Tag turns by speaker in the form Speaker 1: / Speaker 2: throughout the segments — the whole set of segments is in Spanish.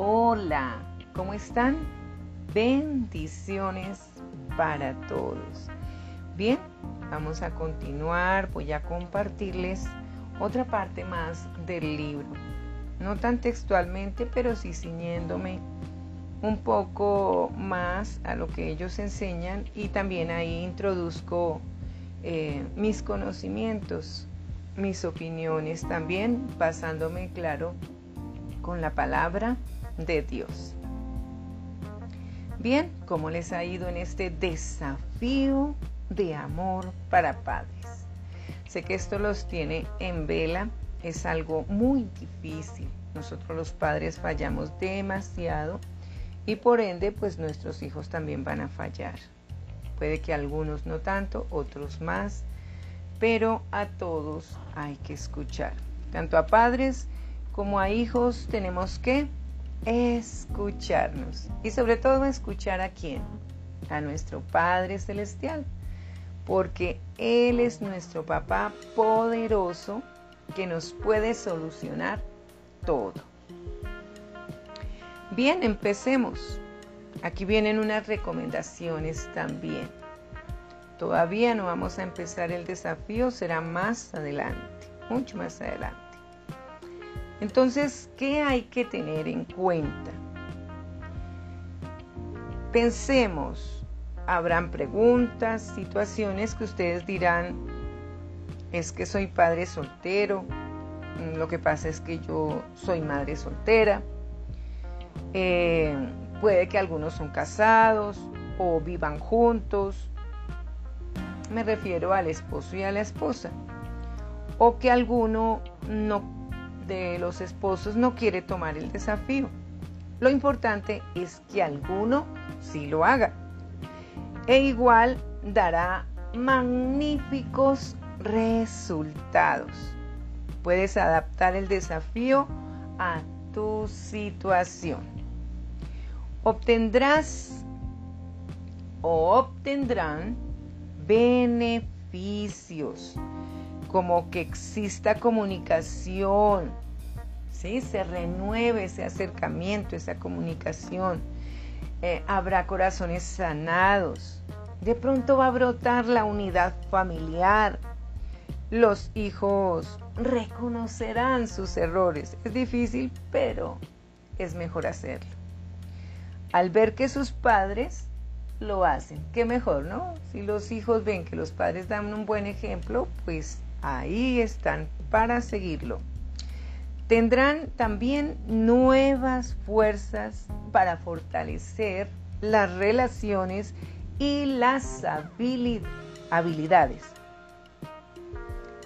Speaker 1: Hola, ¿cómo están? Bendiciones para todos. Bien, vamos a continuar. Voy a compartirles otra parte más del libro. No tan textualmente, pero sí ciñéndome un poco más a lo que ellos enseñan y también ahí introduzco eh, mis conocimientos, mis opiniones también, basándome, claro, con la palabra de Dios. Bien, ¿cómo les ha ido en este desafío de amor para padres? Sé que esto los tiene en vela, es algo muy difícil. Nosotros los padres fallamos demasiado y por ende pues nuestros hijos también van a fallar. Puede que algunos no tanto, otros más, pero a todos hay que escuchar. Tanto a padres como a hijos tenemos que escucharnos y sobre todo escuchar a quién, a nuestro Padre Celestial, porque Él es nuestro papá poderoso que nos puede solucionar todo. Bien, empecemos. Aquí vienen unas recomendaciones también. Todavía no vamos a empezar el desafío, será más adelante, mucho más adelante. Entonces, ¿qué hay que tener en cuenta? Pensemos, habrán preguntas, situaciones que ustedes dirán, es que soy padre soltero, lo que pasa es que yo soy madre soltera, eh, puede que algunos son casados o vivan juntos, me refiero al esposo y a la esposa, o que alguno no de los esposos no quiere tomar el desafío. Lo importante es que alguno sí lo haga. E igual dará magníficos resultados. Puedes adaptar el desafío a tu situación. Obtendrás o obtendrán beneficios como que exista comunicación, ¿sí? se renueve ese acercamiento, esa comunicación. Eh, habrá corazones sanados. De pronto va a brotar la unidad familiar. Los hijos reconocerán sus errores. Es difícil, pero es mejor hacerlo. Al ver que sus padres lo hacen, qué mejor, ¿no? Si los hijos ven que los padres dan un buen ejemplo, pues ahí están para seguirlo. Tendrán también nuevas fuerzas para fortalecer las relaciones y las habilidades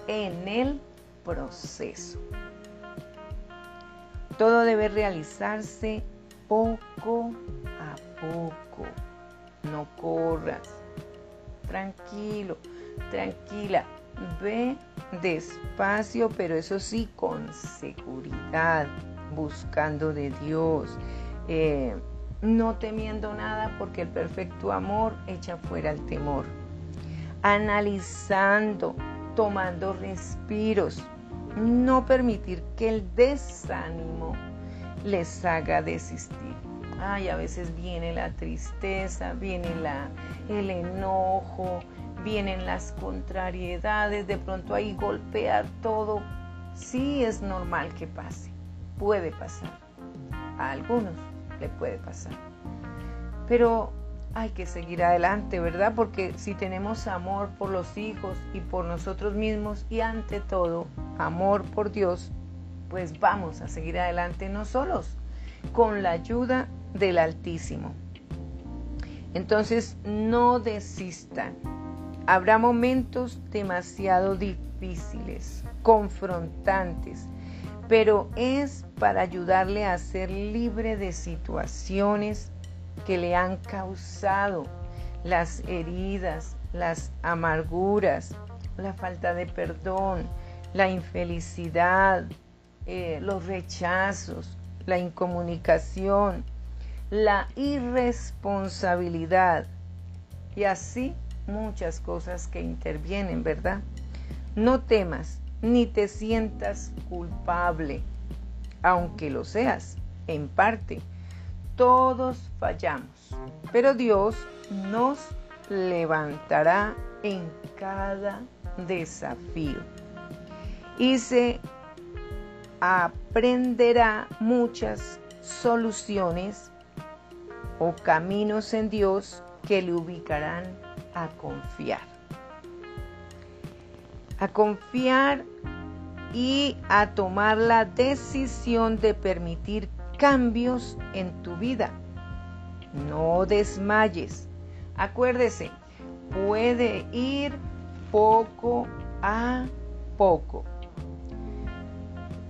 Speaker 1: en el proceso. Todo debe realizarse poco a poco. No corras. Tranquilo, tranquila. Ve despacio, pero eso sí con seguridad, buscando de Dios, eh, no temiendo nada porque el perfecto amor echa fuera el temor. Analizando, tomando respiros, no permitir que el desánimo les haga desistir. Ay, a veces viene la tristeza, viene la, el enojo, vienen las contrariedades, de pronto ahí golpear todo. Sí es normal que pase, puede pasar. A algunos le puede pasar. Pero hay que seguir adelante, ¿verdad? Porque si tenemos amor por los hijos y por nosotros mismos y ante todo amor por Dios, pues vamos a seguir adelante no solos, con la ayuda del Altísimo. Entonces no desistan, Habrá momentos demasiado difíciles, confrontantes, pero es para ayudarle a ser libre de situaciones que le han causado las heridas, las amarguras, la falta de perdón, la infelicidad, eh, los rechazos, la incomunicación, la irresponsabilidad. Y así muchas cosas que intervienen, ¿verdad? No temas ni te sientas culpable, aunque lo seas. en parte. Todos fallamos, pero Dios nos levantará en cada desafío y se aprenderá muchas soluciones o caminos en Dios que le ubicarán a confiar. A confiar y a tomar la decisión de permitir cambios en tu vida. No desmayes. Acuérdese, puede ir poco a poco.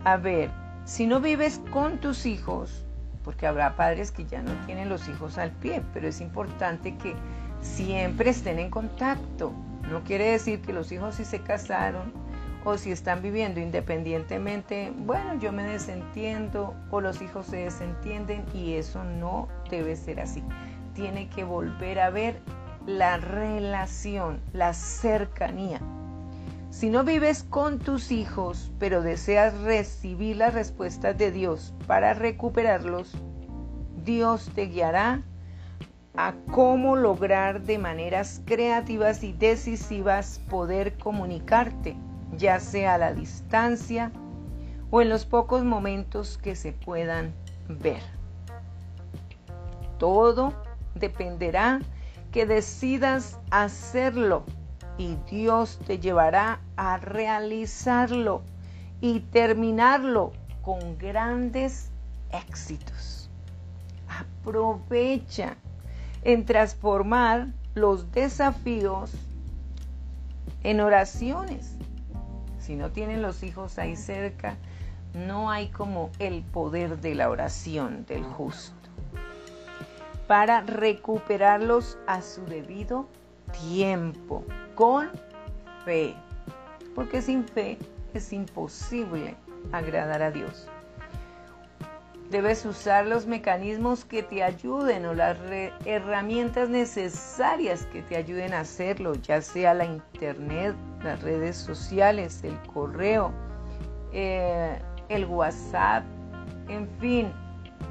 Speaker 1: A ver, si no vives con tus hijos, porque habrá padres que ya no tienen los hijos al pie, pero es importante que siempre estén en contacto. No quiere decir que los hijos si se casaron o si están viviendo independientemente, bueno, yo me desentiendo o los hijos se desentienden y eso no debe ser así. Tiene que volver a ver la relación, la cercanía. Si no vives con tus hijos, pero deseas recibir las respuestas de Dios para recuperarlos, Dios te guiará a cómo lograr de maneras creativas y decisivas poder comunicarte, ya sea a la distancia o en los pocos momentos que se puedan ver. Todo dependerá que decidas hacerlo y Dios te llevará a realizarlo y terminarlo con grandes éxitos. Aprovecha en transformar los desafíos en oraciones. Si no tienen los hijos ahí cerca, no hay como el poder de la oración del justo para recuperarlos a su debido tiempo, con fe, porque sin fe es imposible agradar a Dios. Debes usar los mecanismos que te ayuden o las herramientas necesarias que te ayuden a hacerlo, ya sea la internet, las redes sociales, el correo, eh, el WhatsApp, en fin,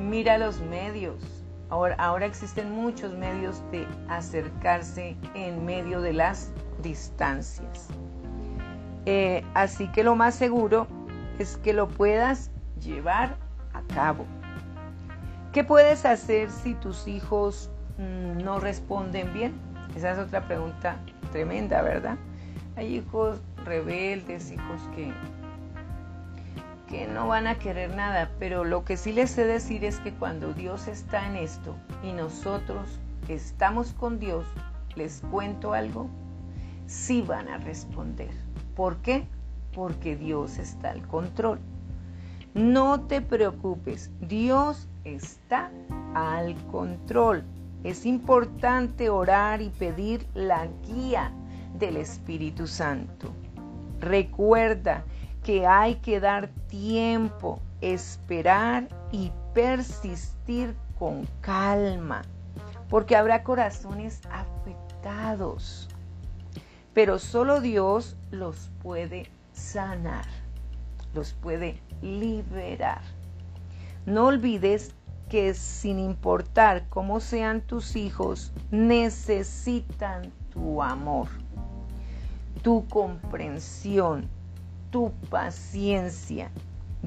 Speaker 1: mira los medios, Ahora, existen muchos medios de acercarse en medio de las distancias. Eh, así que lo más seguro es que lo puedas llevar a cabo. ¿Qué puedes hacer si tus hijos mm, no responden bien? Esa es otra pregunta tremenda, ¿verdad? Hay hijos rebeldes, hijos que que no van a querer nada, pero lo que sí les sé decir es que cuando Dios está en esto y nosotros estamos con Dios, les cuento algo, sí van a responder. ¿Por qué? Porque Dios está al control. No te preocupes, Dios está al control. Es importante orar y pedir la guía del Espíritu Santo. Recuerda que hay que dar tiempo, esperar y persistir con calma, porque habrá corazones afectados, pero solo Dios los puede sanar, los puede liberar. No olvides que sin importar cómo sean tus hijos, necesitan tu amor, tu comprensión, tu paciencia.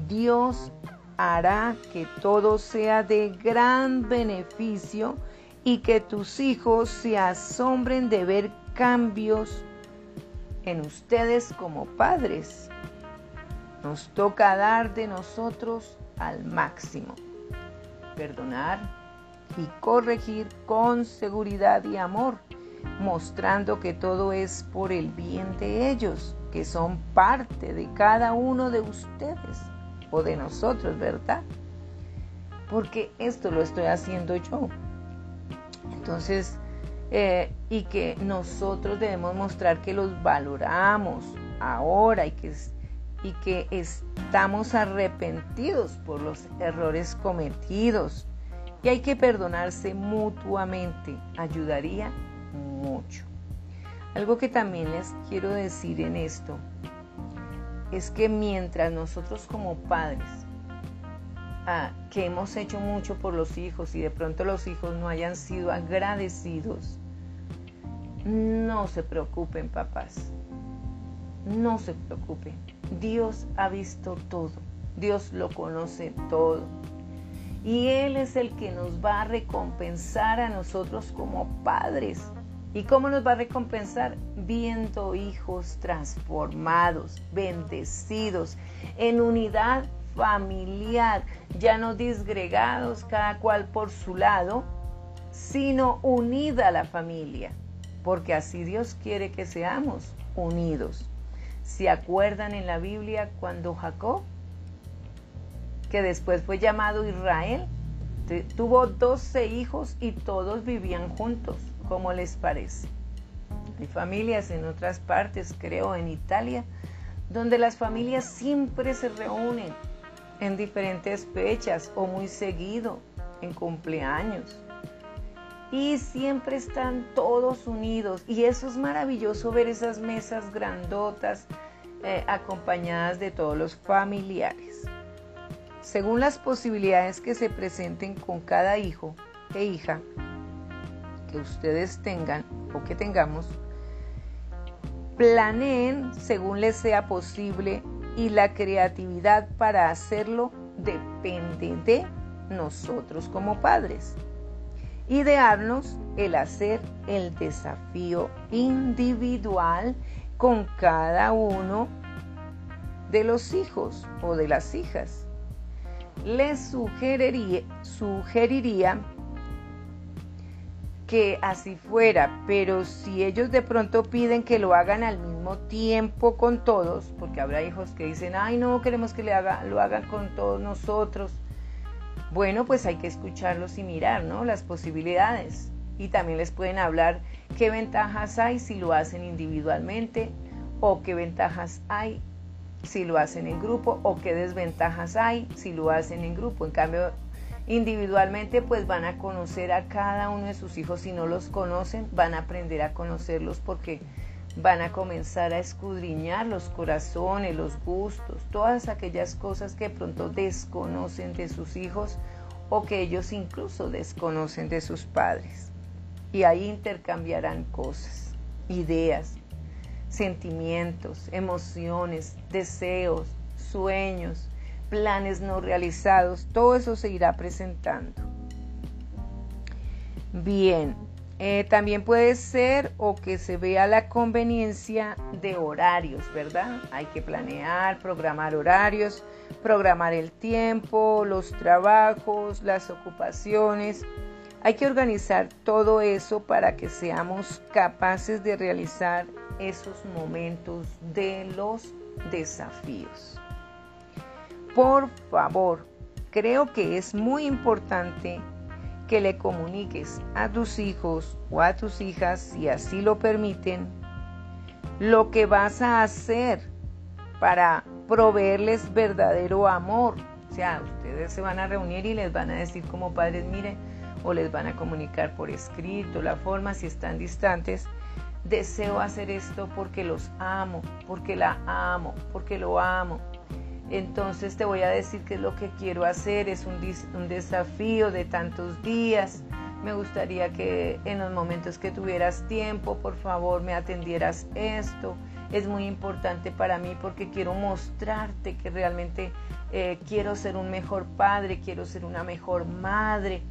Speaker 1: Dios hará que todo sea de gran beneficio y que tus hijos se asombren de ver cambios en ustedes como padres. Nos toca dar de nosotros al máximo, perdonar y corregir con seguridad y amor, mostrando que todo es por el bien de ellos que son parte de cada uno de ustedes o de nosotros, ¿verdad? Porque esto lo estoy haciendo yo. Entonces, eh, y que nosotros debemos mostrar que los valoramos ahora y que, y que estamos arrepentidos por los errores cometidos. Y hay que perdonarse mutuamente. Ayudaría mucho. Algo que también les quiero decir en esto es que mientras nosotros como padres ah, que hemos hecho mucho por los hijos y de pronto los hijos no hayan sido agradecidos, no se preocupen papás, no se preocupen. Dios ha visto todo, Dios lo conoce todo. Y Él es el que nos va a recompensar a nosotros como padres. ¿Y cómo nos va a recompensar? Viendo hijos transformados, bendecidos, en unidad familiar, ya no disgregados cada cual por su lado, sino unida la familia, porque así Dios quiere que seamos unidos. ¿Se acuerdan en la Biblia cuando Jacob, que después fue llamado Israel, tuvo 12 hijos y todos vivían juntos? ¿Cómo les parece? Hay familias en otras partes, creo en Italia, donde las familias siempre se reúnen en diferentes fechas o muy seguido en cumpleaños. Y siempre están todos unidos. Y eso es maravilloso ver esas mesas grandotas eh, acompañadas de todos los familiares. Según las posibilidades que se presenten con cada hijo e hija que ustedes tengan o que tengamos, planeen según les sea posible y la creatividad para hacerlo depende de nosotros como padres. Idearnos el hacer el desafío individual con cada uno de los hijos o de las hijas. Les sugeriría, que así fuera, pero si ellos de pronto piden que lo hagan al mismo tiempo con todos, porque habrá hijos que dicen, ay no, queremos que le haga, lo hagan con todos nosotros, bueno, pues hay que escucharlos y mirar, ¿no? Las posibilidades. Y también les pueden hablar qué ventajas hay si lo hacen individualmente o qué ventajas hay si lo hacen en grupo o qué desventajas hay si lo hacen en grupo. En cambio, Individualmente pues van a conocer a cada uno de sus hijos, si no los conocen, van a aprender a conocerlos porque van a comenzar a escudriñar los corazones, los gustos, todas aquellas cosas que pronto desconocen de sus hijos o que ellos incluso desconocen de sus padres. Y ahí intercambiarán cosas, ideas, sentimientos, emociones, deseos, sueños, planes no realizados, todo eso se irá presentando. Bien, eh, también puede ser o que se vea la conveniencia de horarios, ¿verdad? Hay que planear, programar horarios, programar el tiempo, los trabajos, las ocupaciones. Hay que organizar todo eso para que seamos capaces de realizar esos momentos de los desafíos. Por favor, creo que es muy importante que le comuniques a tus hijos o a tus hijas, si así lo permiten, lo que vas a hacer para proveerles verdadero amor. O sea, ustedes se van a reunir y les van a decir como padres, miren, o les van a comunicar por escrito, la forma, si están distantes, deseo hacer esto porque los amo, porque la amo, porque lo amo, entonces te voy a decir qué es lo que quiero hacer, es un, desafío de tantos días. Me gustaría que en los momentos que tuvieras tiempo, por favor, me atendieras esto. Es muy importante para mí porque quiero mostrarte que realmente eh, quiero ser un mejor padre, quiero ser una mejor madre.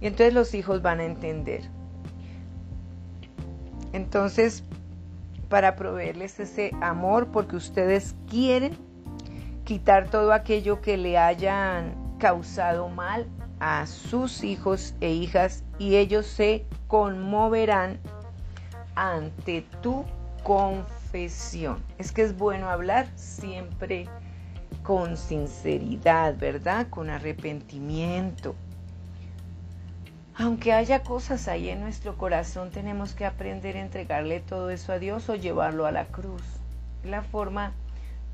Speaker 1: Y entonces los hijos van a entender. Entonces, para proveerles ese amor, porque ustedes quieren quitar todo aquello que le hayan causado mal a sus hijos e hijas y ellos se conmoverán ante tu confesión. Es que es bueno hablar siempre con sinceridad, ¿verdad? Con arrepentimiento. Aunque haya cosas ahí en nuestro corazón, tenemos que aprender a entregarle todo eso a Dios o llevarlo a la cruz. La forma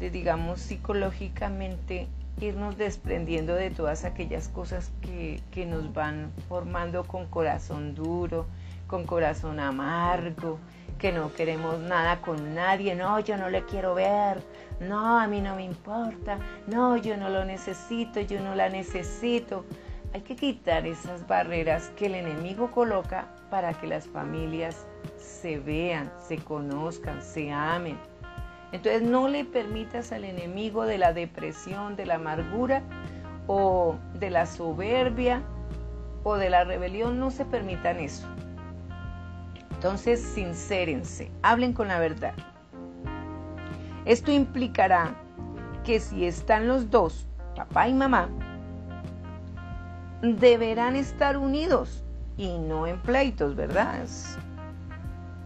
Speaker 1: de, digamos, psicológicamente irnos desprendiendo de todas aquellas cosas que, que nos van formando con corazón duro, con corazón amargo, que no queremos nada con nadie, no, yo no le quiero ver, no, a mí no me importa, no, yo no lo necesito, yo no la necesito. Hay que quitar esas barreras que el enemigo coloca para que las familias se vean, se conozcan, se amen. Entonces no le permitas al enemigo de la depresión, de la amargura o de la soberbia o de la rebelión, no se permitan eso. Entonces, sincérense, hablen con la verdad. Esto implicará que si están los dos, papá y mamá, deberán estar unidos y no en pleitos, ¿verdad?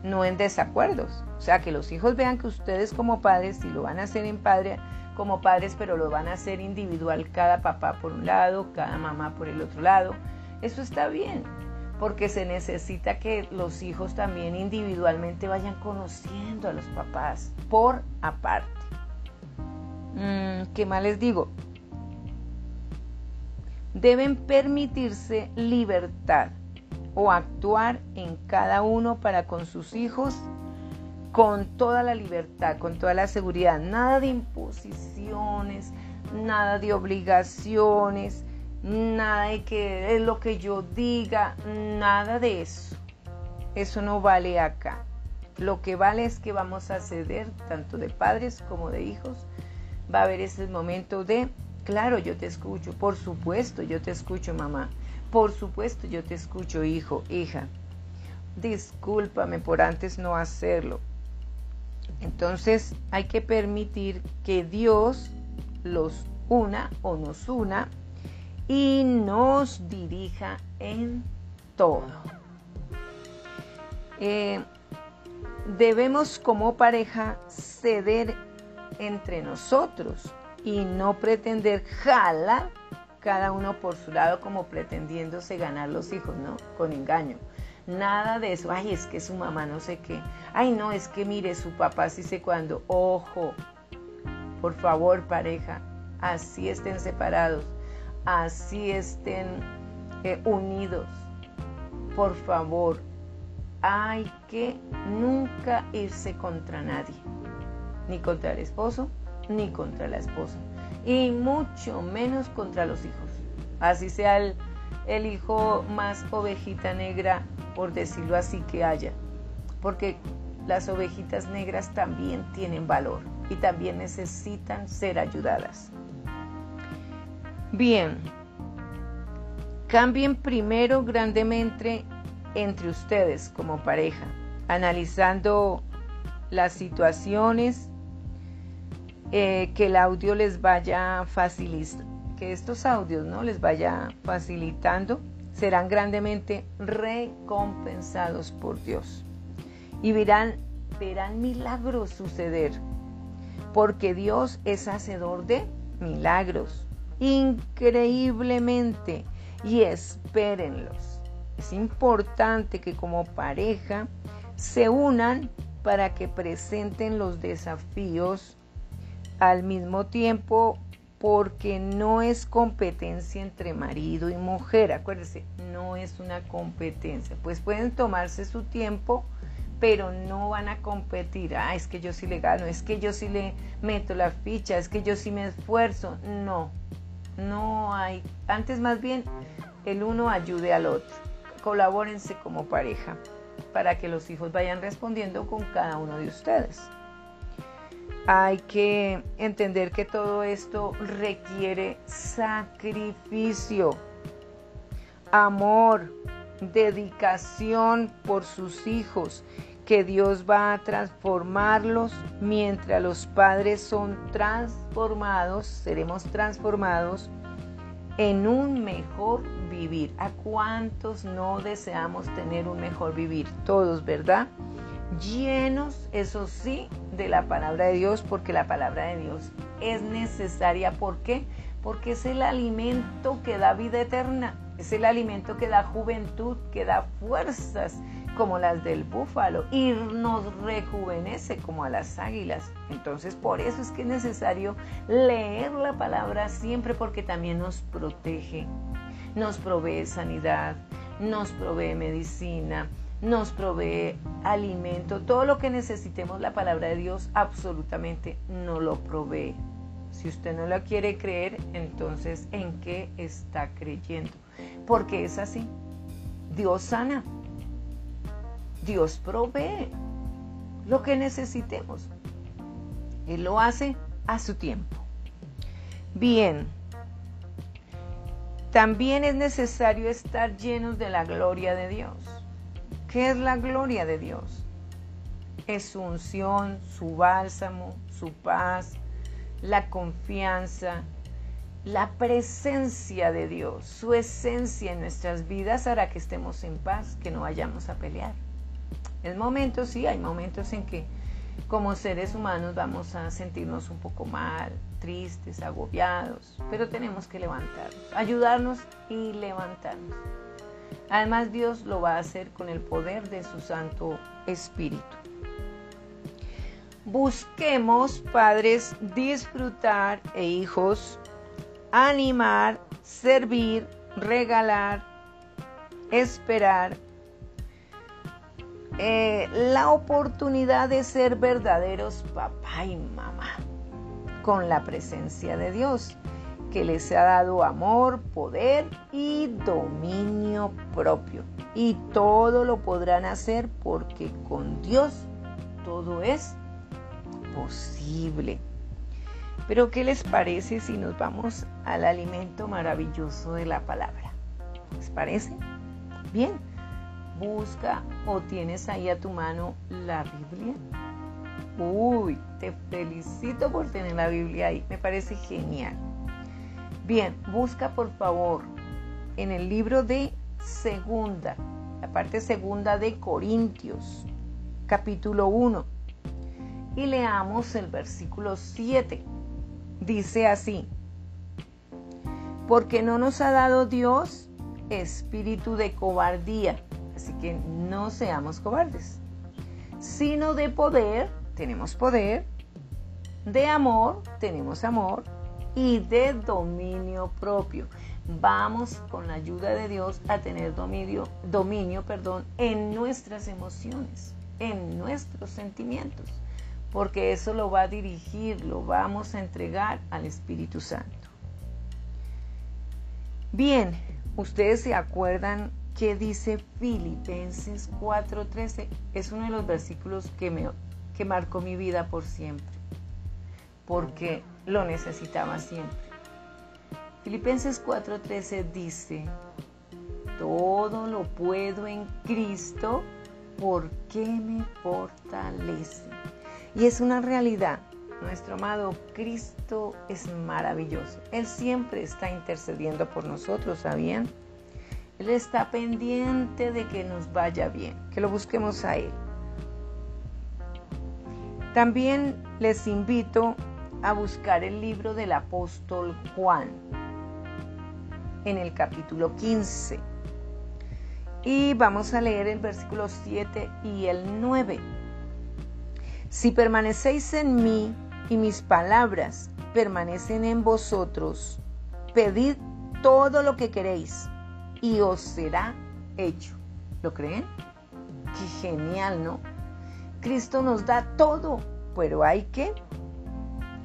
Speaker 1: No en desacuerdos. O sea, que los hijos vean que ustedes como padres, si lo van a hacer en padre, como padres, pero lo van a hacer individual, cada papá por un lado, cada mamá por el otro lado. Eso está bien porque se necesita que los hijos también individualmente vayan conociendo a los papás por aparte. Mm, ¿Qué más les digo? Deben permitirse libertad o actuar en cada uno para con sus hijos con toda la libertad, con toda la seguridad, nada de imposiciones, nada de obligaciones, nada de que es lo que yo diga, nada de eso. Eso no vale acá. Lo que vale es que vamos a ceder, tanto de padres como de hijos. Va a haber ese momento de, claro, yo te escucho, por supuesto, yo te escucho, mamá. Por supuesto, yo te escucho, hijo, hija. Discúlpame por antes no hacerlo. Entonces hay que permitir que Dios los una o nos una y nos dirija en todo. Eh, debemos como pareja ceder entre nosotros y no pretender jalar cada uno por su lado como pretendiéndose ganar los hijos, ¿no? Con engaño. Nada de eso. Ay, es que su mamá no sé qué. Ay, no, es que mire, su papá sí sé cuándo. Ojo, por favor, pareja, así estén separados así estén eh, unidos. Por favor, hay que nunca irse contra nadie, ni contra el esposo, ni contra la esposa, y mucho menos contra los hijos. Así sea el, el hijo más ovejita negra, por decirlo así, que haya, porque las ovejitas negras también tienen valor y también necesitan ser ayudadas. Bien, cambien primero grandemente entre ustedes como pareja, analizando las situaciones eh, que el audio les vaya facilitando, que estos audios no les vaya facilitando, serán grandemente recompensados por Dios y verán, verán milagros suceder, porque Dios es hacedor de milagros increíblemente y espérenlos. Es importante que como pareja se unan para que presenten los desafíos al mismo tiempo porque no es competencia entre marido y mujer. Acuérdense, no es una competencia. Pues pueden tomarse su tiempo, pero no van a competir. Ah, es que yo sí le gano, es que yo sí le meto la ficha, es que yo sí me esfuerzo. No, no hay, antes más bien el uno ayude al otro. Colabórense como pareja para que los hijos vayan respondiendo con cada uno de ustedes. Hay que entender que todo esto requiere sacrificio, amor, dedicación por sus hijos que Dios va a transformarlos mientras los padres son transformados, seremos transformados en un mejor vivir. ¿A cuántos no deseamos tener un mejor vivir? Todos, ¿verdad? Llenos, eso sí, de la palabra de Dios, porque la palabra de Dios es necesaria. ¿Por qué? Porque es el alimento que da vida eterna, es el alimento que da juventud, que da fuerzas, como las del búfalo y nos rejuvenece como a las águilas. Entonces por eso es que es necesario leer la palabra siempre porque también nos protege, nos provee sanidad, nos provee medicina, nos provee alimento, todo lo que necesitemos, la palabra de Dios absolutamente no lo provee. Si usted no la quiere creer, entonces ¿en qué está creyendo? Porque es así. Dios sana. Dios provee lo que necesitemos. Él lo hace a su tiempo. Bien, también es necesario estar llenos de la gloria de Dios. ¿Qué es la gloria de Dios? Es su unción, su bálsamo, su paz, la confianza, la presencia de Dios, su esencia en nuestras vidas hará que estemos en paz, que no vayamos a pelear. En momentos, sí, hay momentos en que como seres humanos vamos a sentirnos un poco mal, tristes, agobiados, pero tenemos que levantarnos, ayudarnos y levantarnos. Además Dios lo va a hacer con el poder de su Santo Espíritu. Busquemos, padres, disfrutar e hijos, animar, servir, regalar, esperar, eh, la oportunidad de ser verdaderos papá y mamá con la presencia de Dios, que les ha dado amor, poder y dominio propio. Y todo lo podrán hacer porque con Dios todo es posible. Pero ¿qué les parece si nos vamos al alimento maravilloso de la palabra? ¿Les parece? Bien busca o tienes ahí a tu mano la Biblia. Uy, te felicito por tener la Biblia ahí, me parece genial. Bien, busca por favor en el libro de segunda, la parte segunda de Corintios, capítulo 1, y leamos el versículo 7. Dice así, porque no nos ha dado Dios espíritu de cobardía, Así que no seamos cobardes, sino de poder, tenemos poder, de amor, tenemos amor, y de dominio propio. Vamos con la ayuda de Dios a tener dominio, dominio perdón, en nuestras emociones, en nuestros sentimientos, porque eso lo va a dirigir, lo vamos a entregar al Espíritu Santo. Bien, ustedes se acuerdan ¿Qué dice Filipenses 4:13? Es uno de los versículos que, me, que marcó mi vida por siempre, porque lo necesitaba siempre. Filipenses 4:13 dice, todo lo puedo en Cristo porque me fortalece. Y es una realidad. Nuestro amado Cristo es maravilloso. Él siempre está intercediendo por nosotros, ¿sabían? Él está pendiente de que nos vaya bien, que lo busquemos a Él. También les invito a buscar el libro del apóstol Juan en el capítulo 15. Y vamos a leer el versículo 7 y el 9. Si permanecéis en mí y mis palabras permanecen en vosotros, pedid todo lo que queréis y os será hecho. ¿Lo creen? Qué genial, ¿no? Cristo nos da todo, pero hay que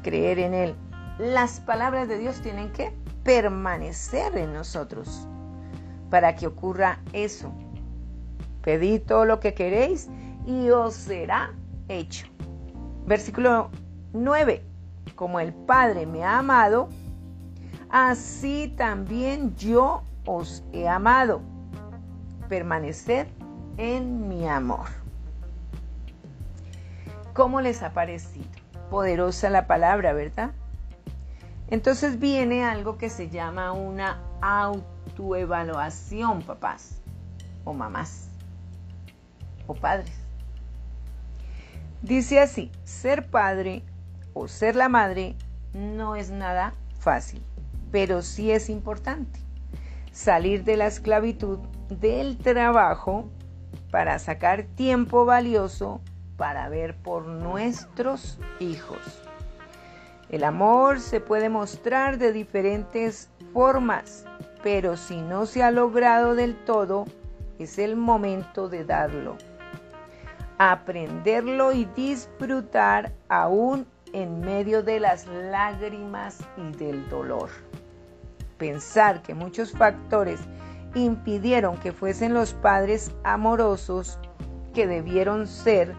Speaker 1: creer en Él. Las palabras de Dios tienen que permanecer en nosotros para que ocurra eso. Pedid todo lo que queréis y os será hecho. Versículo 9. Como el Padre me ha amado, así también yo os he amado. Permanecer en mi amor. ¿Cómo les ha parecido? Poderosa la palabra, ¿verdad? Entonces viene algo que se llama una autoevaluación, papás o mamás o padres. Dice así, ser padre o ser la madre no es nada fácil, pero sí es importante salir de la esclavitud del trabajo para sacar tiempo valioso para ver por nuestros hijos. El amor se puede mostrar de diferentes formas, pero si no se ha logrado del todo, Es el momento de darlo. Aprenderlo y disfrutar aún en medio de las lágrimas y del dolor. Pensar que muchos factores impidieron que fuesen los padres amorosos que debieron ser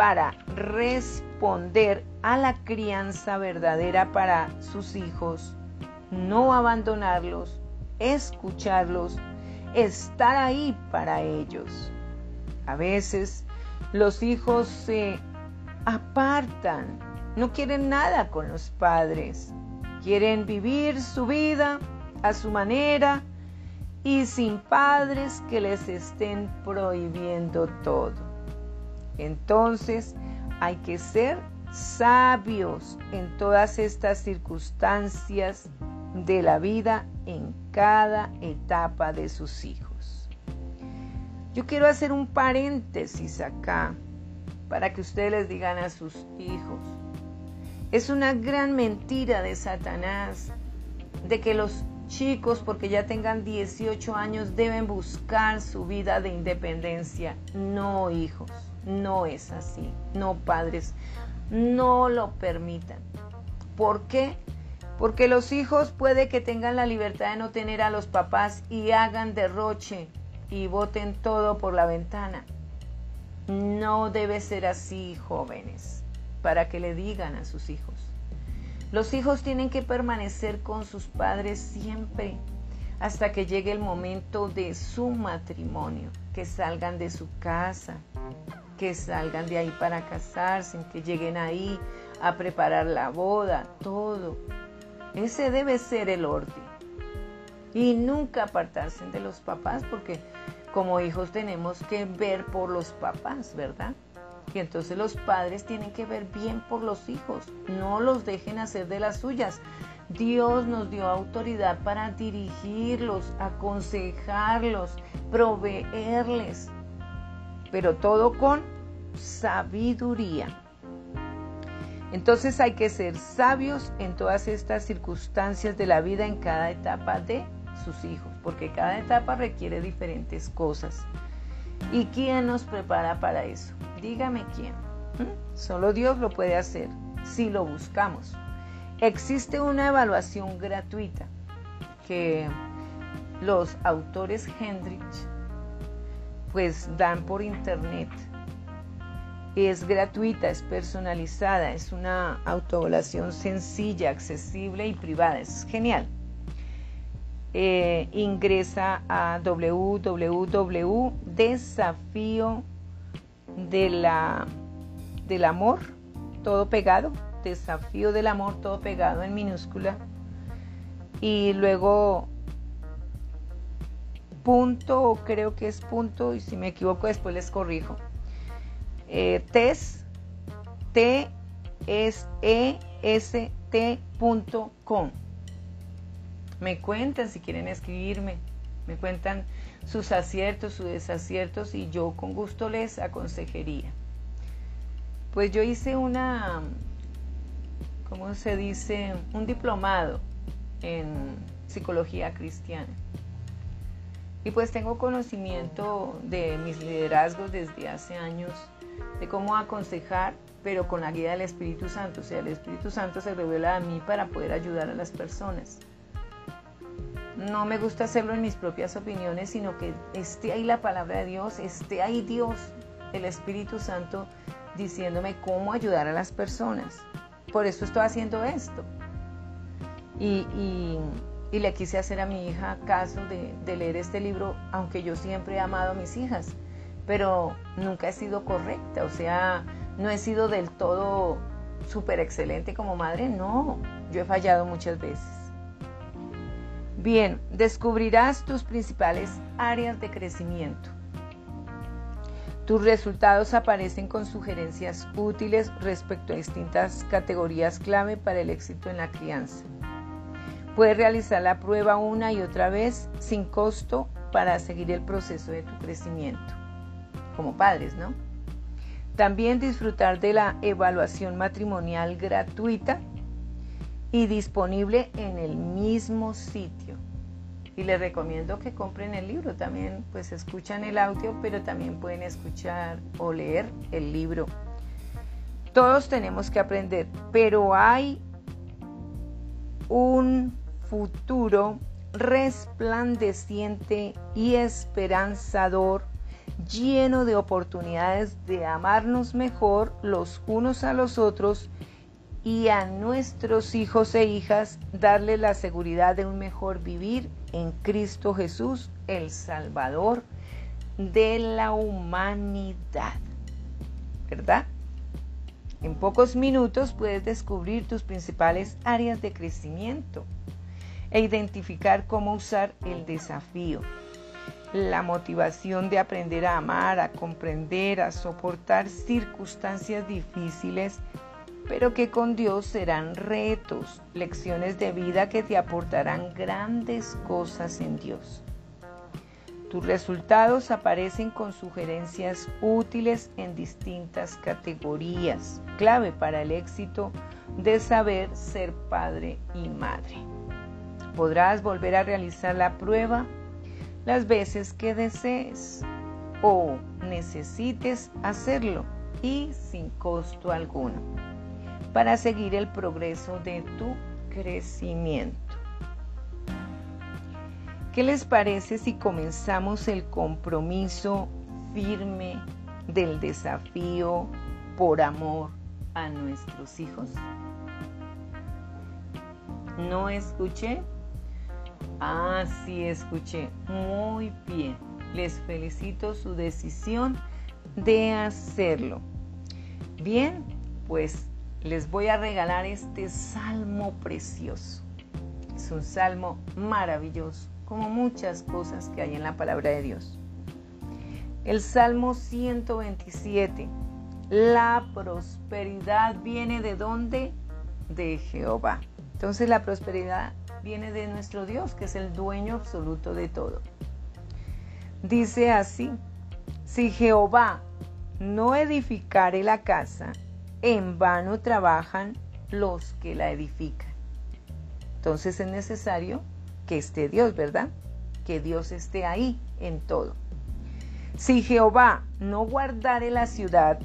Speaker 1: para responder a la crianza verdadera para sus hijos, no abandonarlos, escucharlos, estar ahí para ellos. A veces los hijos se apartan, no quieren nada con los padres, quieren vivir su vida a su manera y sin padres que les estén prohibiendo todo. Entonces hay que ser sabios en todas estas circunstancias de la vida en cada etapa de sus hijos. Yo quiero hacer un paréntesis acá para que ustedes les digan a sus hijos. Es una gran mentira de Satanás de que los chicos, porque ya tengan 18 años, deben buscar su vida de independencia. No, hijos, no es así. No, padres, no lo permitan. ¿Por qué? Porque los hijos puede que tengan la libertad de no tener a los papás y hagan derroche y boten todo por la ventana. No debe ser así, jóvenes, para que le digan a sus hijos. Los hijos tienen que permanecer con sus padres siempre hasta que llegue el momento de su matrimonio, que salgan de su casa, que salgan de ahí para casarse, que lleguen ahí a preparar la boda, todo. Ese debe ser el orden. Y nunca apartarse de los papás porque como hijos tenemos que ver por los papás, ¿verdad? Y entonces los padres tienen que ver bien por los hijos, no los dejen hacer de las suyas. Dios nos dio autoridad para dirigirlos, aconsejarlos, proveerles, pero todo con sabiduría. Entonces hay que ser sabios en todas estas circunstancias de la vida en cada etapa de sus hijos, porque cada etapa requiere diferentes cosas. ¿Y quién nos prepara para eso? Dígame quién. ¿Mm? Solo Dios lo puede hacer si lo buscamos. Existe una evaluación gratuita que los autores Hendrich pues dan por internet. Es gratuita, es personalizada, es una autoevaluación sencilla, accesible y privada. Es genial. Eh, ingresa a www.desafío de la, del amor, todo pegado, desafío del amor, todo pegado en minúscula. Y luego punto, creo que es punto, y si me equivoco después les corrijo. Eh, t s e s t.com me cuentan si quieren escribirme, me cuentan sus aciertos, sus desaciertos y yo con gusto les aconsejaría. Pues yo hice una, ¿cómo se dice? Un diplomado en psicología cristiana. Y pues tengo conocimiento de mis liderazgos desde hace años, de cómo aconsejar, pero con la guía del Espíritu Santo. O sea, el Espíritu Santo se revela a mí para poder ayudar a las personas no me gusta hacerlo en mis propias opiniones, sino que esté ahí la palabra de Dios, esté ahí Dios, el Espíritu Santo, diciéndome cómo ayudar a las personas. Por eso estoy haciendo esto. Y, le quise hacer a mi hija caso de, de leer este libro, aunque yo siempre he amado a mis hijas, pero nunca he sido correcta, o sea, no he sido del todo súper excelente como madre, no, yo he fallado muchas veces. Bien, descubrirás tus principales áreas de crecimiento. Tus resultados aparecen con sugerencias útiles respecto a distintas categorías clave para el éxito en la crianza. Puedes realizar la prueba una y otra vez sin costo para seguir el proceso de tu crecimiento, como padres, ¿no? También disfrutar de la evaluación matrimonial gratuita y disponible en el mismo sitio Y les recomiendo que compren el libro. También pues escuchan el audio, pero también pueden escuchar o leer el libro. Todos tenemos que aprender, pero hay un futuro resplandeciente y esperanzador, lleno de oportunidades de amarnos mejor los unos a los otros y a nuestros hijos e hijas darle la seguridad de un mejor vivir en Cristo Jesús, el Salvador de la humanidad. ¿Verdad? En pocos minutos puedes descubrir tus principales áreas de crecimiento e identificar cómo usar el desafío, la motivación de aprender a amar, a comprender, a soportar circunstancias difíciles pero que con Dios serán retos, lecciones de vida que te aportarán grandes cosas en Dios. Tus resultados aparecen con sugerencias útiles en distintas categorías, clave para el éxito de saber ser padre y madre. Podrás volver a realizar la prueba las veces que desees o necesites hacerlo y sin costo alguno para seguir el progreso de tu crecimiento. ¿Qué les parece si comenzamos el compromiso firme del desafío por amor a nuestros hijos? ¿No escuché? Ah, sí escuché. Muy bien. Les felicito su decisión de hacerlo. Bien, pues les voy a regalar este salmo precioso. Es un salmo maravilloso, como muchas cosas que hay en la palabra de Dios. El Salmo 127. La prosperidad viene de dónde? De Jehová. Entonces la prosperidad viene de nuestro Dios, que es el dueño absoluto de todo. Dice así, si Jehová no edificare la casa, en vano trabajan los que la edifican. Entonces es necesario que esté Dios, ¿verdad? Que Dios esté ahí en todo. Si Jehová no guardare la ciudad,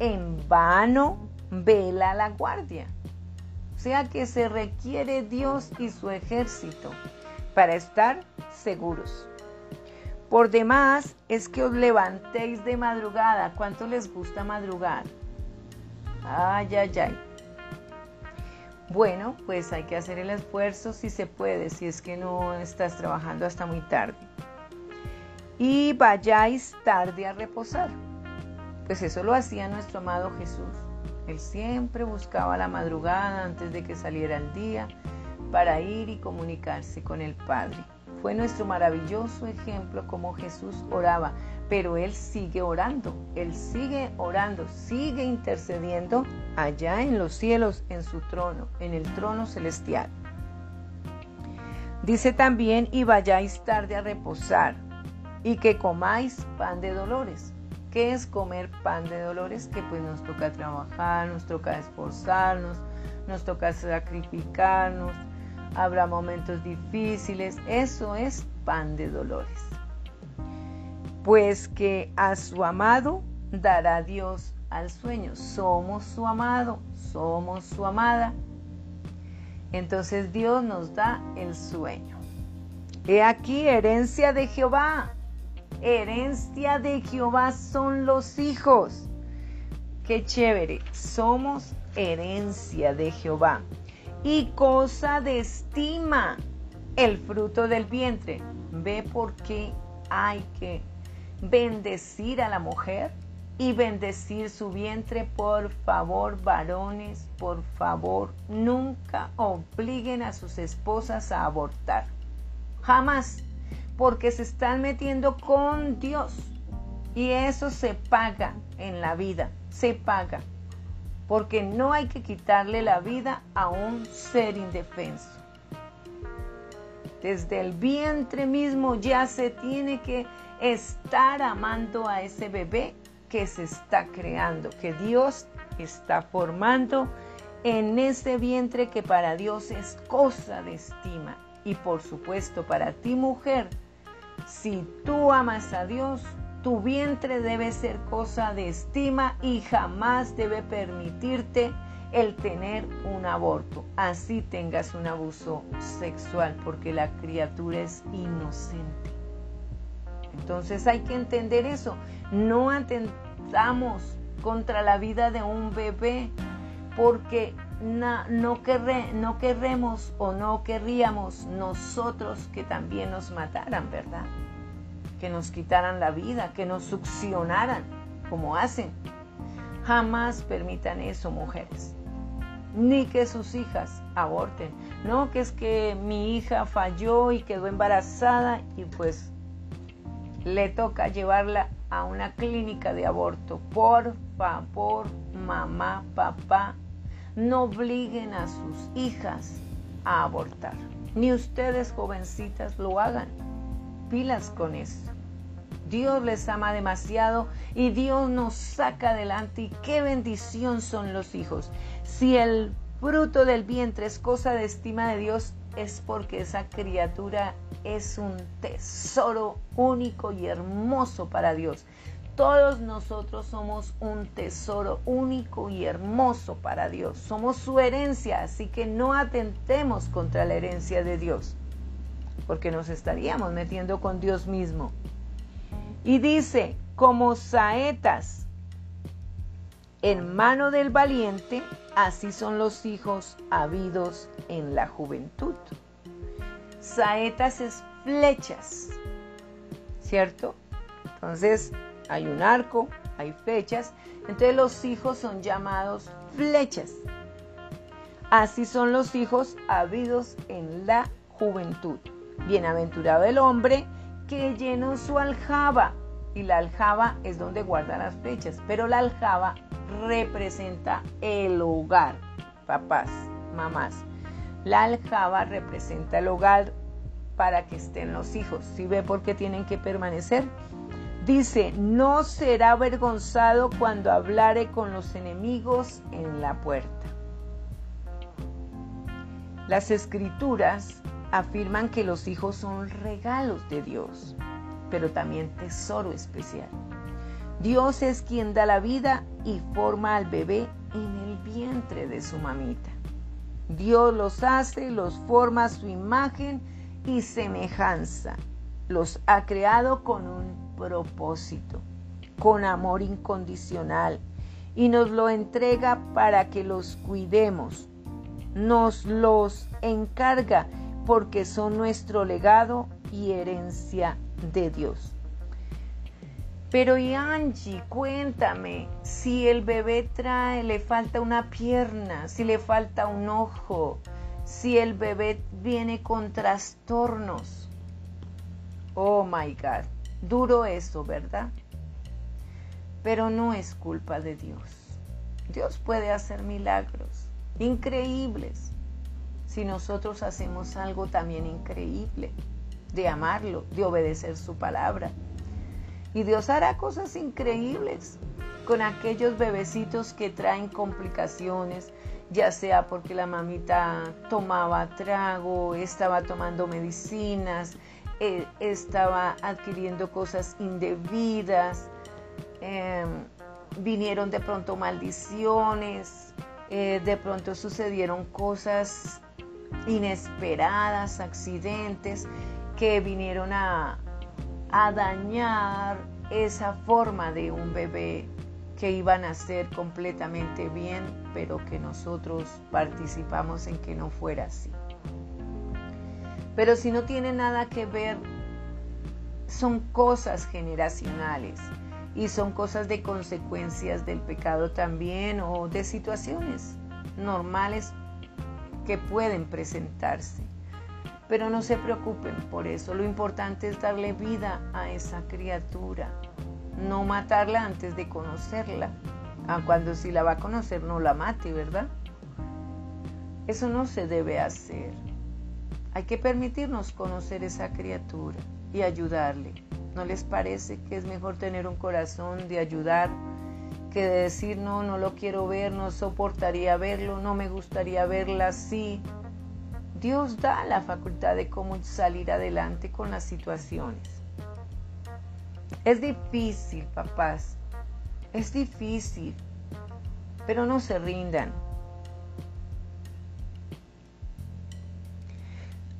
Speaker 1: en vano vela la guardia. Sea que se requiere Dios y su ejército para estar seguros. Por demás es que os levantéis de madrugada. ¿Cuánto les gusta madrugar? Ay, ay, ay. Bueno, pues hay que hacer el esfuerzo si se puede, si es que no estás trabajando hasta muy tarde. Y vayáis tarde a reposar. Pues eso lo hacía nuestro amado Jesús. Él siempre buscaba la madrugada antes de que saliera el día para ir y comunicarse con el Padre. Fue nuestro maravilloso ejemplo como Jesús oraba pero Él sigue orando, Él sigue orando, sigue intercediendo allá en los cielos, en su trono, en el trono celestial. Dice también, y vayáis tarde a reposar, y que comáis pan de dolores. ¿Qué es comer pan de dolores? Que pues nos toca trabajar, nos toca esforzarnos, nos toca sacrificarnos, habrá momentos difíciles. Eso es pan de dolores pues que a su amado dará Dios al sueño. Somos su amado, somos su amada. Entonces Dios nos da el sueño. He aquí herencia de Jehová. Herencia de Jehová son los hijos. Qué chévere. Somos herencia de Jehová. Y cosa de estima el fruto del vientre. Ve por qué hay que bendecir a la mujer y bendecir su vientre. Por favor, varones, por favor, nunca obliguen a sus esposas a abortar. Jamás, porque se están metiendo con Dios. Y eso se paga en la vida, se paga. Porque no hay que quitarle la vida a un ser indefenso. Desde el vientre mismo ya se tiene que estar amando a ese bebé que se está creando, que Dios está formando en ese vientre que para Dios es cosa de estima, Y por supuesto, para ti mujer, si tú amas a Dios, tu vientre debe ser cosa de estima y jamás debe permitirte el tener un aborto. Así tengas un abuso sexual, porque la criatura es inocente. Entonces hay que entender eso. No atentamos contra la vida de un bebé porque no, no querremos o no querríamos nosotros que también nos mataran, ¿verdad? Que nos quitaran la vida, que nos succionaran, como hacen. Jamás permitan eso, mujeres. Ni que sus hijas aborten. No, que es que mi hija falló y quedó embarazada y pues le toca llevarla a una clínica de aborto. Por favor, mamá, papá, no obliguen a sus hijas a abortar. Ni ustedes, jovencitas, lo hagan. Pilas con esto. Dios les ama demasiado y Dios nos saca adelante. Y qué bendición son los hijos. Si el fruto del vientre es cosa de estima de Dios, es porque esa criatura es un tesoro único y hermoso para Dios. Todos nosotros somos un tesoro único y hermoso para Dios. Somos su herencia, así que no atentemos contra la herencia de Dios, porque nos estaríamos metiendo con Dios mismo. Y dice, como saetas en mano del valiente, así son los hijos habidos en la juventud. Saetas es flechas, ¿cierto? Entonces hay un arco, hay flechas, entonces los hijos son llamados flechas. Así son los hijos habidos en la juventud. Bienaventurado el hombre que llenó su aljaba. Y la aljaba es donde guarda las flechas, pero la aljaba representa el hogar, papás, mamás. La aljaba representa el hogar para que estén los hijos. ¿Sí ve por qué tienen que permanecer? Dice, no será avergonzado cuando hablare con los enemigos en la puerta. Las escrituras afirman que los hijos son regalos de Dios, pero también tesoro especial. Dios es quien da la vida y forma al bebé en el vientre de su mamita. Dios los hace, los forma a su imagen y semejanza. Los ha creado con un propósito, con amor incondicional y nos lo entrega para que los cuidemos. Nos los encarga porque son nuestro legado y herencia de Dios. Pero y Angie, cuéntame, si el bebé trae, le falta una pierna, si le falta un ojo, si el bebé viene con trastornos. Oh my God, duro eso, ¿verdad? Pero no es culpa de Dios. Dios puede hacer milagros increíbles si nosotros hacemos algo también increíble, de amarlo, de obedecer su palabra. Y Dios hará cosas increíbles con aquellos bebecitos que traen complicaciones, ya sea porque la mamita tomaba trago, estaba tomando medicinas, eh, estaba adquiriendo cosas indebidas, em, vinieron de pronto maldiciones, eh, de pronto sucedieron cosas inesperadas, accidentes que vinieron a, a dañar esa forma de un bebé que iba a nacer completamente bien, pero que nosotros participamos en que no fuera así. Pero si no tiene nada que ver, son cosas generacionales y son cosas de consecuencias del pecado también o de situaciones normales que pueden presentarse. Pero no se preocupen por eso. Lo importante es darle vida a esa criatura. No matarla antes de conocerla. Ah, cuando si la va a conocer no la mate, ¿verdad? Eso no se debe hacer. Hay que permitirnos conocer esa criatura y ayudarle. ¿No les parece que es mejor tener un corazón de ayudar que de decir no, no lo quiero ver, no soportaría verlo, no me gustaría verla así? Dios da la facultad de cómo salir adelante con las situaciones. Es difícil, papás, es difícil, pero no se rindan.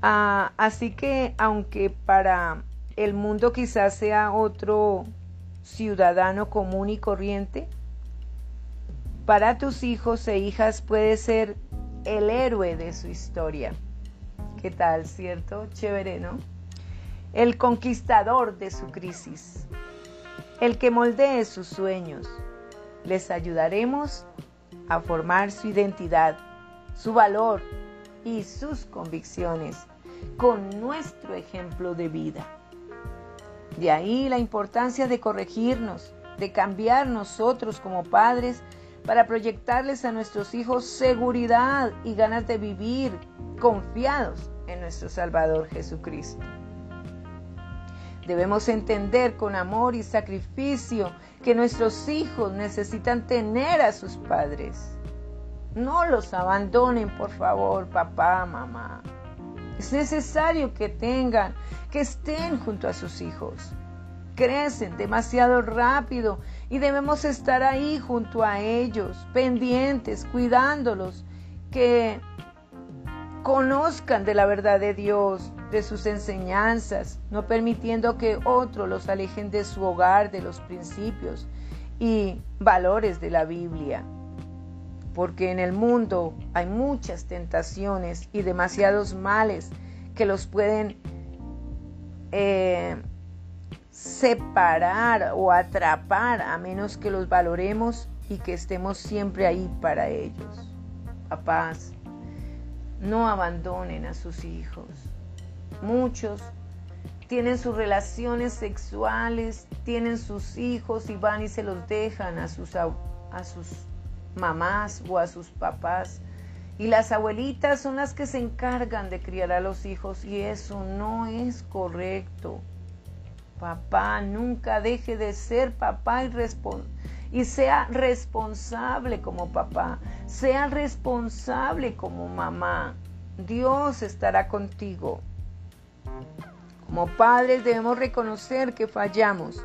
Speaker 1: Ah, así que aunque para el mundo quizás sea otro ciudadano común y corriente, para tus hijos e hijas puede ser el héroe de su historia. ¿Qué tal, cierto? Chévere, ¿no? El conquistador de su crisis, el que moldee sus sueños. Les ayudaremos a formar su identidad, su valor y sus convicciones con nuestro ejemplo de vida. De ahí la importancia de corregirnos, de cambiar nosotros como padres para proyectarles a nuestros hijos seguridad y ganas de vivir confiados en nuestro Salvador Jesucristo. Debemos entender con amor y sacrificio que nuestros hijos necesitan tener a sus padres. No los abandonen, por favor, papá, mamá. Es necesario que tengan, que estén junto a sus hijos. Crecen demasiado rápido y debemos estar ahí junto a ellos, pendientes, cuidándolos, que conozcan de la verdad de Dios, de sus enseñanzas, no permitiendo que otros los alejen de su hogar, de los principios y valores de la Biblia. Porque en el mundo hay muchas tentaciones y demasiados males que los pueden eh, separar o atrapar a menos que los valoremos y que estemos siempre ahí para ellos. Papás, no abandonen a sus hijos. Muchos tienen sus relaciones sexuales, tienen sus hijos y van y se los dejan a sus, a sus mamás o a sus papás. Y las abuelitas son las que se encargan de criar a los hijos y eso no es correcto. Papá, nunca deje de ser papá y, sea responsable como papá, sea responsable como mamá. Dios estará contigo. Como padres debemos reconocer que fallamos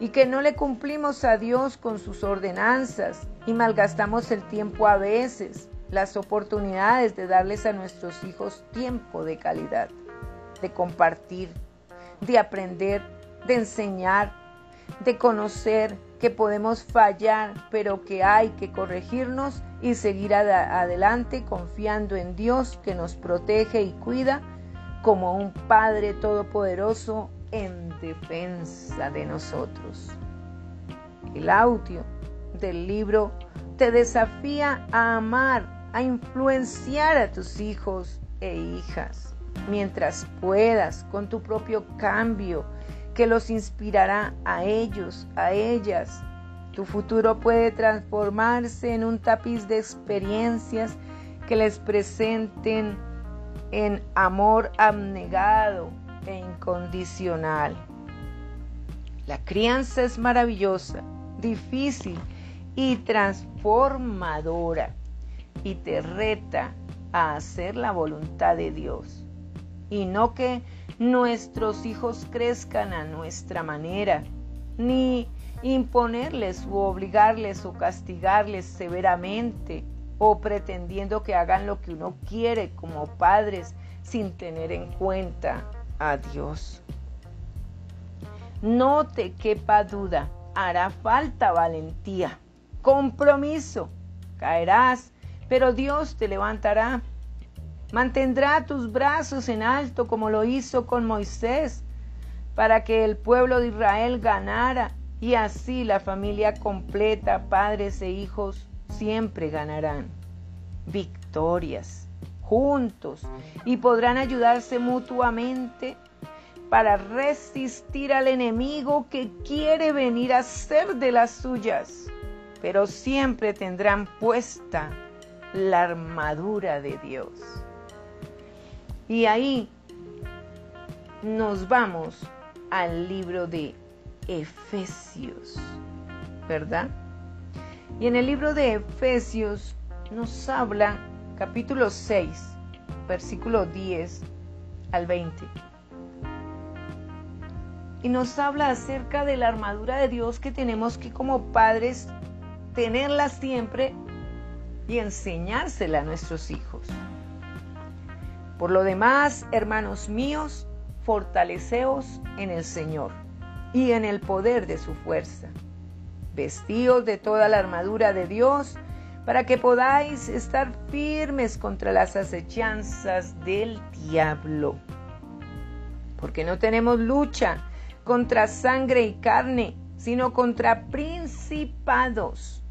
Speaker 1: y que no le cumplimos a Dios con sus ordenanzas y malgastamos el tiempo a veces, las oportunidades de darles a nuestros hijos tiempo de calidad, de compartir, de aprender de enseñar, de conocer que podemos fallar, pero que hay que corregirnos y seguir adelante confiando en Dios que nos protege y cuida como un Padre Todopoderoso en defensa de nosotros. El audio del libro te desafía a amar, a influenciar a tus hijos e hijas, mientras puedas con tu propio cambio que los inspirará a ellos, a ellas. Tu futuro puede transformarse en un tapiz de experiencias que les presenten en amor abnegado e incondicional. La crianza es maravillosa, difícil y transformadora y te reta a hacer la voluntad de Dios y no que nuestros hijos crezcan a nuestra manera, ni imponerles o obligarles o castigarles severamente o pretendiendo que hagan lo que uno quiere como padres sin tener en cuenta a Dios. No te quepa duda, hará falta valentía, compromiso, caerás, pero Dios te levantará. Mantendrá tus brazos en alto como lo hizo con Moisés, para que el pueblo de Israel ganara y así la familia completa, padres e hijos, siempre ganarán victorias juntos y podrán ayudarse mutuamente para resistir al enemigo que quiere venir a ser de las suyas, pero siempre tendrán puesta la armadura de Dios. Y ahí nos vamos al libro de Efesios, ¿verdad? Y en el libro de Efesios nos habla, capítulo 6, versículo 10 al 20. Y nos habla acerca de la armadura de Dios que tenemos que como padres tenerla siempre y enseñársela a nuestros hijos. Por lo demás, hermanos míos, fortaleceos en el Señor y en el poder de su fuerza. Vestíos de toda la armadura de Dios para que podáis estar firmes contra las acechanzas del diablo. Porque no tenemos lucha contra sangre y carne, sino contra principados,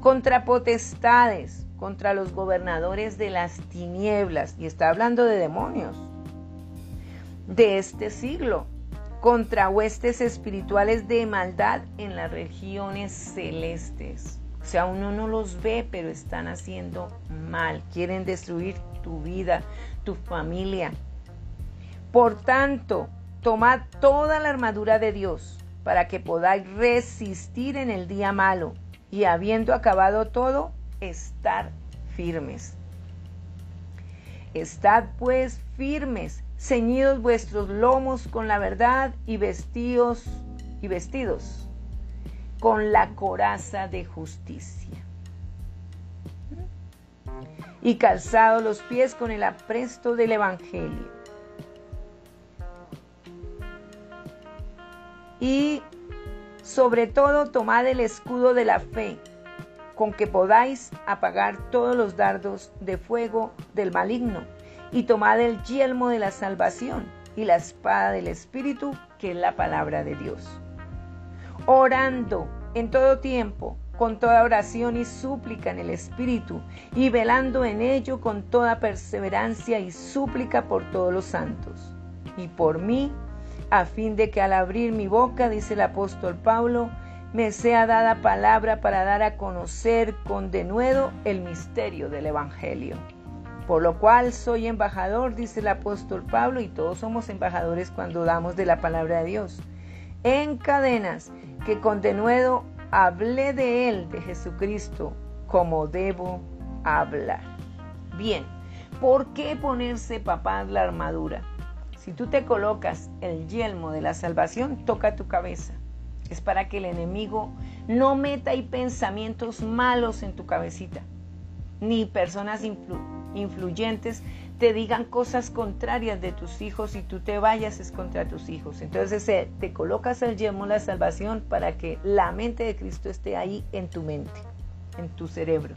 Speaker 1: contra potestades, contra los gobernadores de las tinieblas, y está hablando de demonios, de este siglo, contra huestes espirituales de maldad en las regiones celestes. O sea, uno no los ve, pero están haciendo mal, quieren destruir tu vida, tu familia. Por tanto, tomad toda la armadura de Dios para que podáis resistir en el día malo y habiendo acabado todo, estar firmes. Estad pues firmes, ceñidos vuestros lomos con la verdad y vestidos y vestidos con la coraza de justicia. Y calzados los pies con el apresto del evangelio. Y sobre todo tomad el escudo de la fe con que podáis apagar todos los dardos de fuego del maligno, y tomad el yelmo de la salvación y la espada del Espíritu, que es la palabra de Dios. Orando en todo tiempo, con toda oración y súplica en el Espíritu, y velando en ello con toda perseverancia y súplica por todos los santos, y por mí, a fin de que al abrir mi boca, dice el apóstol Pablo, me sea dada palabra para dar a conocer con denuedo el misterio del Evangelio. Por lo cual soy embajador, dice el apóstol Pablo, y todos somos embajadores cuando damos de la palabra de Dios. En cadenas, que con denuedo hablé de Él, de Jesucristo, como debo hablar. Bien, ¿por qué ponerse papá la armadura? Si tú te colocas el yelmo de la salvación, toca tu cabeza es para que el enemigo no meta ahí pensamientos malos en tu cabecita, ni personas influyentes te digan cosas contrarias de tus hijos y tú te vayas es contra tus hijos. Entonces eh, te colocas el yemo la salvación para que la mente de Cristo esté ahí en tu mente, en tu cerebro,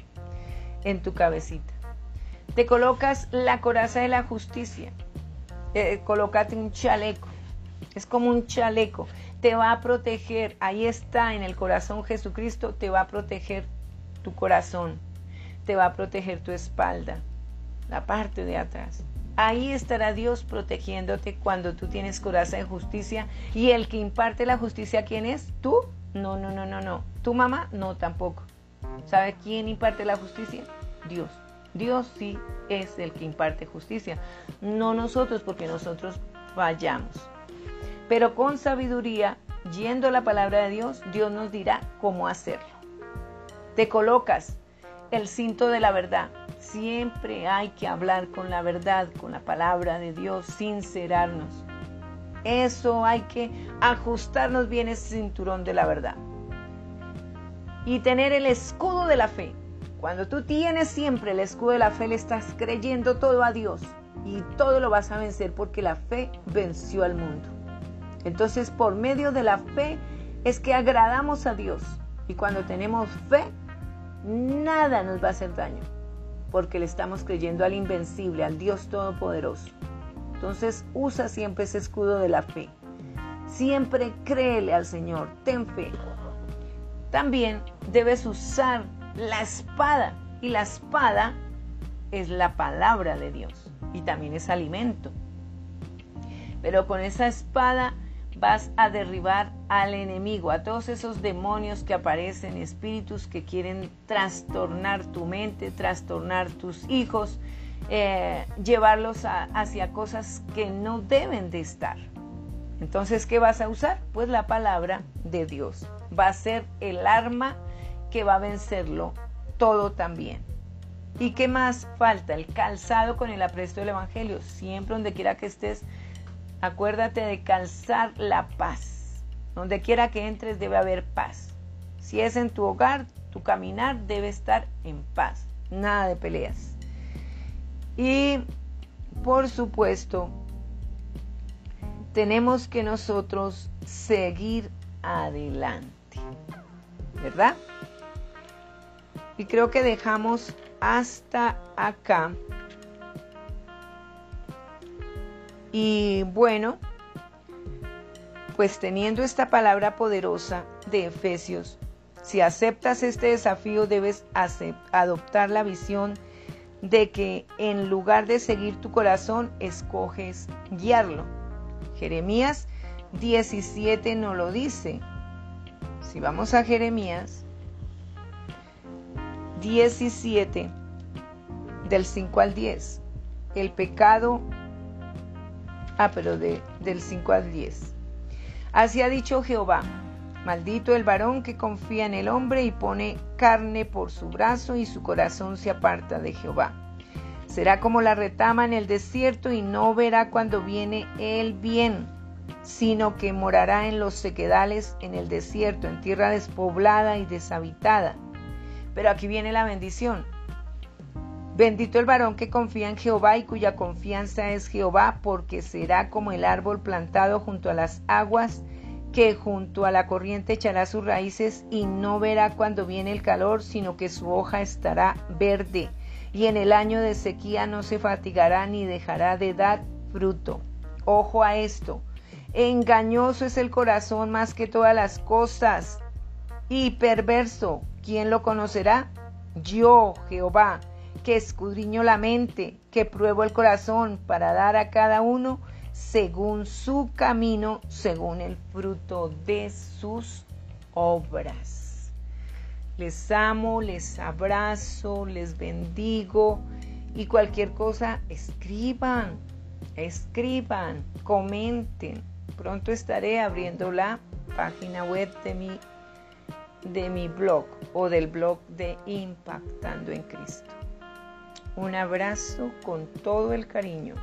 Speaker 1: en tu cabecita. Te colocas la coraza de la justicia. Eh, colócate un chaleco. Es como un chaleco te va a proteger, ahí está en el corazón Jesucristo, te va a proteger tu corazón, te va a proteger tu espalda, la parte de atrás. Ahí estará Dios protegiéndote cuando tú tienes corazón de justicia. Y el que imparte la justicia, ¿quién es? ¿Tú? No, no, no, no, no. ¿Tu mamá? No, tampoco. ¿Sabe quién imparte la justicia? Dios. Dios sí es el que imparte justicia. No nosotros, porque nosotros fallamos. Pero con sabiduría, yendo a la palabra de Dios, Dios nos dirá cómo hacerlo. Te colocas el cinto de la verdad. Siempre hay que hablar con la verdad, con la palabra de Dios, sincerarnos. Eso hay que ajustarnos bien ese cinturón de la verdad. Y tener el escudo de la fe. Cuando tú tienes siempre el escudo de la fe, le estás creyendo todo a Dios y todo lo vas a vencer porque la fe venció al mundo. Entonces, por medio de la fe es que agradamos a Dios. Y cuando tenemos fe, nada nos va a hacer daño, porque le estamos creyendo al invencible, al Dios Todopoderoso. Entonces, usa siempre ese escudo de la fe. Siempre créele al Señor, ten fe. También debes usar la espada, y la espada es la palabra de Dios, y también es alimento. Pero con esa espada vas a derribar al enemigo, a todos esos demonios que aparecen, espíritus que quieren trastornar tu mente, trastornar tus hijos, eh, llevarlos hacia cosas que no deben de estar. Entonces, ¿qué vas a usar? Pues la palabra de Dios. Va a ser el arma que va a vencerlo todo también. ¿Y qué más falta? El calzado con el apresto del Evangelio. Siempre donde quiera que estés, acuérdate de calzar la paz. Donde quiera que entres debe haber paz. Si es en tu hogar, tu caminar debe estar en paz. Nada de peleas. Y por supuesto, tenemos que nosotros seguir adelante. ¿Verdad? Y creo que dejamos hasta acá. Y bueno, pues teniendo esta palabra poderosa de Efesios, si aceptas este desafío debes adoptar la visión de que en lugar de seguir tu corazón, escoges guiarlo. Jeremías 17 no lo dice. Si vamos a Jeremías 17, del 5 al 10. El pecado, ah, pero de, del 5 al 10. Así ha dicho Jehová, maldito el varón que confía en el hombre y pone carne por su brazo y su corazón se aparta de Jehová. Será como la retama en el desierto y no verá cuando viene el bien, sino que morará en los sequedales en el desierto, en tierra despoblada y deshabitada pero aquí viene la bendición. Bendito el varón que confía en Jehová y cuya confianza es Jehová, porque será como el árbol plantado junto a las aguas, que junto a la corriente echará sus raíces y no verá cuando viene el calor, sino que su hoja estará verde, y en el año de sequía no se fatigará ni dejará de dar fruto. Ojo a esto. Engañoso es el corazón más que todas las cosas, y perverso. ¿Quién lo conocerá? Yo, Jehová, que escudriño la mente, que pruebo el corazón para dar a cada uno según su camino, según el fruto de sus obras. Les amo, les abrazo, les bendigo y cualquier cosa, escriban, escriban, comenten. Pronto estaré abriendo la página web de mi de mi blog o del blog de Impactando en Cristo. Un abrazo con todo el cariño.